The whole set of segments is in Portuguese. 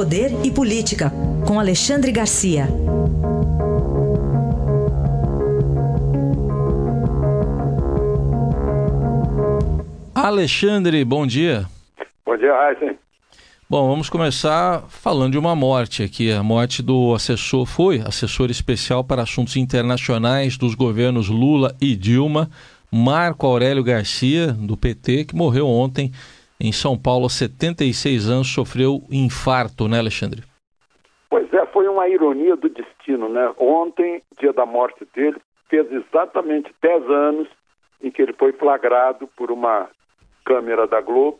Poder e Política, com Alexandre Garcia. Alexandre, bom dia. Bom dia, Raíssa. Bom, vamos começar falando de uma morte aqui. A morte do assessor foi assessor especial para assuntos internacionais dos governos Lula e Dilma, Marco Aurélio Garcia, do PT, que morreu ontem em São Paulo, aos 76 anos, sofreu infarto, né, Alexandre? Pois é, foi uma ironia do destino, né? Ontem, dia da morte dele, fez exatamente 10 anos em que ele foi flagrado por uma câmera da Globo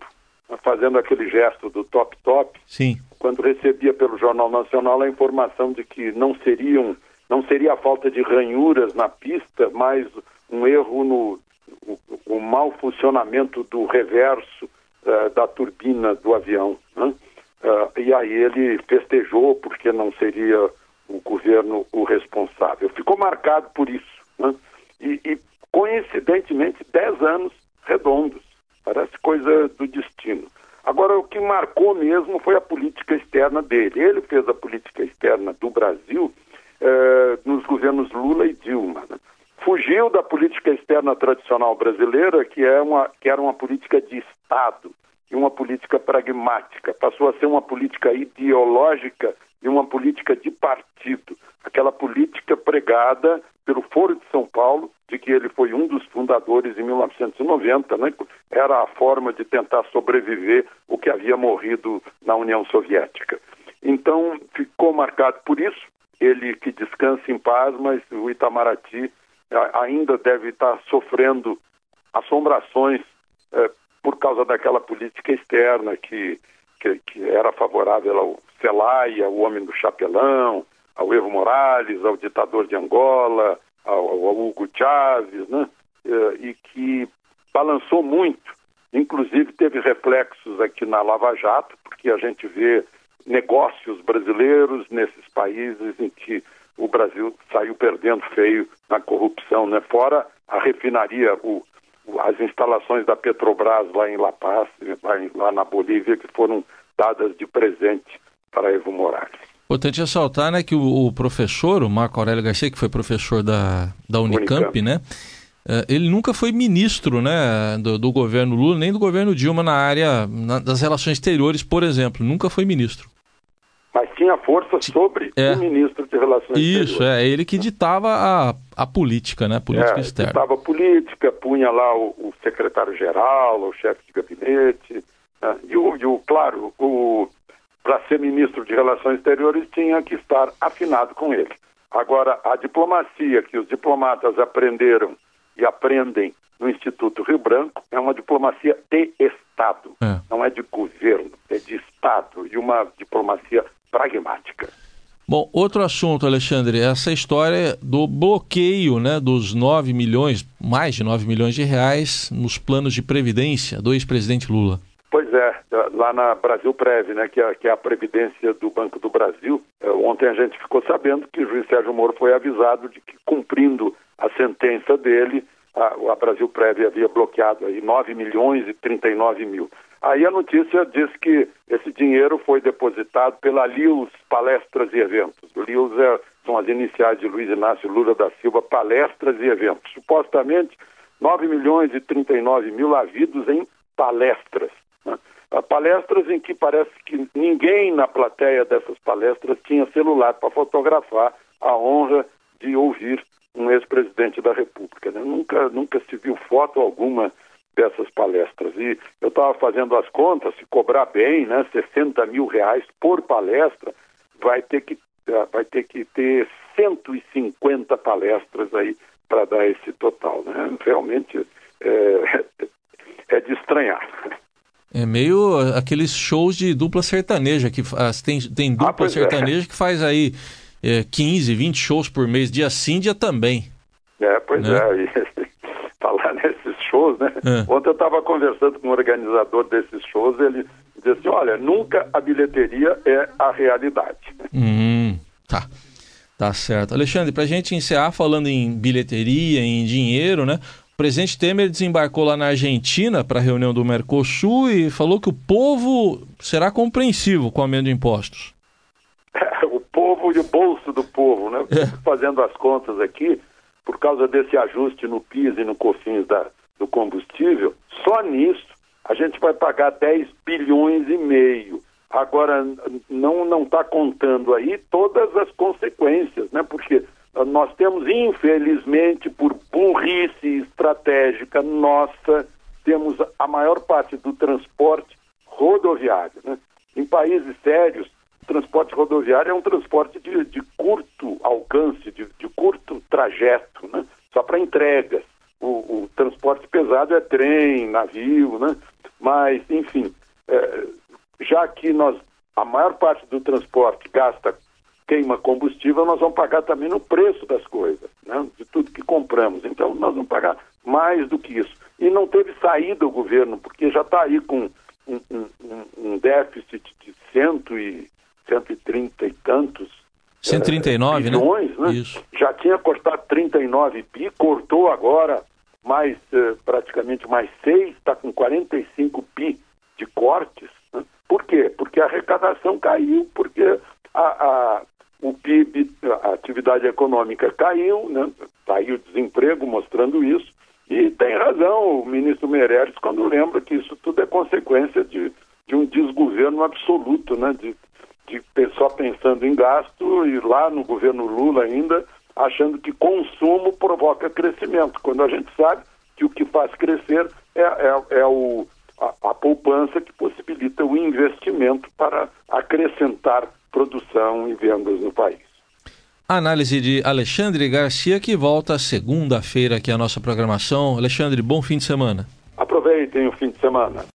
fazendo aquele gesto do top top, Sim. quando recebia pelo Jornal Nacional a informação de que não seriam, não seria a falta de ranhuras na pista, mas um erro no o, o mau funcionamento do reverso uh, da turbina do avião. Né? Uh, e aí ele festejou porque não seria o governo o responsável. Ficou marcado por isso. Né? E, e, coincidentemente, 10 anos redondos. Parece coisa do destino. Agora, o que marcou mesmo foi a política externa dele. Ele fez a política externa do Brasil eh, nos governos Lula e Dilma. Fugiu da política externa tradicional brasileira, que, é uma, que era uma política de Estado e uma política pragmática. Passou a ser uma política ideológica e uma política de partido. Aquela política pregada pelo Foro de São Paulo, de que ele foi um dos fundadores em 1990, né? era a forma de tentar sobreviver o que havia morrido na União Soviética. Então, ficou marcado por isso. Ele que descansa em paz, mas o Itamaraty ainda deve estar sofrendo assombrações eh, por causa daquela política externa que, que, que era favorável ao Celaya, o homem do chapelão, ao Evo Morales, ao ditador de Angola, ao, ao Hugo Chávez, né? e que balançou muito. Inclusive teve reflexos aqui na Lava Jato, porque a gente vê negócios brasileiros nesses países em que o Brasil saiu perdendo feio na corrupção, né? Fora a refinaria, o, as instalações da Petrobras lá em La Paz, lá, em, lá na Bolívia, que foram dadas de presente para Evo Morales. Importante ressaltar né, que o, o, professor, o Marco Aurélio Garcia, que foi professor da, da Unicamp, Unicamp. né? ele nunca foi ministro né, do, do, governo Lula, nem do governo Dilma na área na, das relações exteriores, por exemplo. Nunca foi ministro. Mas tinha força sobre é. o ministro de Relações Isso, Exteriores. é ele que ditava a, a política, né? A política é, externa. Ditava a política, punha lá o, o secretário-geral, o chefe de gabinete. Né? E, o, e o, claro, o, para ser ministro de Relações Exteriores tinha que estar afinado com ele. Agora, a diplomacia que os diplomatas aprenderam e aprendem no Instituto Rio Branco é uma diplomacia de Estado, é. não é de governo, é de Estado e uma diplomacia pragmática. Bom, outro assunto, Alexandre, essa história do bloqueio né, dos 9 milhões, mais de 9 milhões de reais nos planos de previdência do ex-presidente Lula. Pois é, lá na Brasil Prev, né, que é, que é a Previdência do Banco do Brasil, é, ontem a gente ficou sabendo que o juiz Sérgio Moro foi avisado de que, cumprindo a sentença dele, a, a Brasil Prev havia bloqueado aí 9 milhões e 39 mil. Aí a notícia diz que esse dinheiro foi depositado pela Lius Palestras e Eventos. Lius é, são as iniciais de Luiz Inácio Lula da Silva, Palestras e Eventos. Supostamente 9 milhões e 39 mil havidos em palestras. Né? Palestras em que parece que ninguém na plateia dessas palestras tinha celular para fotografar a honra de ouvir um ex-presidente da República. Né? Nunca, nunca se viu foto alguma dessas palestras. E eu estava fazendo as contas, se cobrar bem, né, 60 mil reais por palestra, vai ter que, eh, vai ter, que ter 150 palestras aí para dar esse total. Né? Realmente é, é de estranhar. É meio aqueles shows de dupla sertaneja, que tem, tem dupla ah, sertaneja é. que faz aí é, 15, 20 shows por mês, dia sim, dia também. É, pois né? é. falar nesses shows, né? É. Ontem eu estava conversando com o um organizador desses shows, ele disse assim, olha, nunca a bilheteria é a realidade. Hum, tá. Tá certo. Alexandre, para a gente encerrar falando em bilheteria, em dinheiro, né? O presidente Temer desembarcou lá na Argentina para a reunião do Mercosul e falou que o povo será compreensivo com o aumento de impostos. Povo e o bolso do povo, né? É. Fazendo as contas aqui, por causa desse ajuste no PIS e no COFINS da, do combustível, só nisso a gente vai pagar 10 bilhões e meio. Agora, não não está contando aí todas as consequências, né? Porque nós temos, infelizmente, por burrice estratégica nossa, temos a maior parte do transporte rodoviário. Né? Em países sérios, transporte rodoviário é um transporte de, de curto alcance, de, de, curto trajeto, né? só para entregas. O, o, transporte pesado é trem, navio, né? mas, enfim, é, já que nós, a maior parte do transporte gasta queima combustível, nós vamos pagar também no preço das coisas, né? de tudo que compramos. Então, nós vamos pagar mais do que isso. E não teve saída o governo, porque já está aí com um, um, um, déficit de cento e, 130 e tantos 139, é, bilhões, né? né? Isso. Já tinha cortado 39 bi, cortou agora mais uh, praticamente mais 6, está com 45 bi de cortes. Né? Por quê? Porque a arrecadação caiu, porque a, a, o PIB, a atividade econômica caiu, né? Caiu tá o desemprego mostrando isso. E tem razão o ministro Meirelles quando lembra que isso tudo é consequência de, de um desgoverno absoluto, né? De, de só pensando em gasto e lá no governo Lula ainda achando que consumo provoca crescimento, quando a gente sabe que o que faz crescer é, é, é o, a, a poupança que possibilita o investimento para acrescentar produção e vendas no país. Análise de Alexandre Garcia, que volta segunda-feira aqui a nossa programação. Alexandre, bom fim de semana. Aproveitem o fim de semana.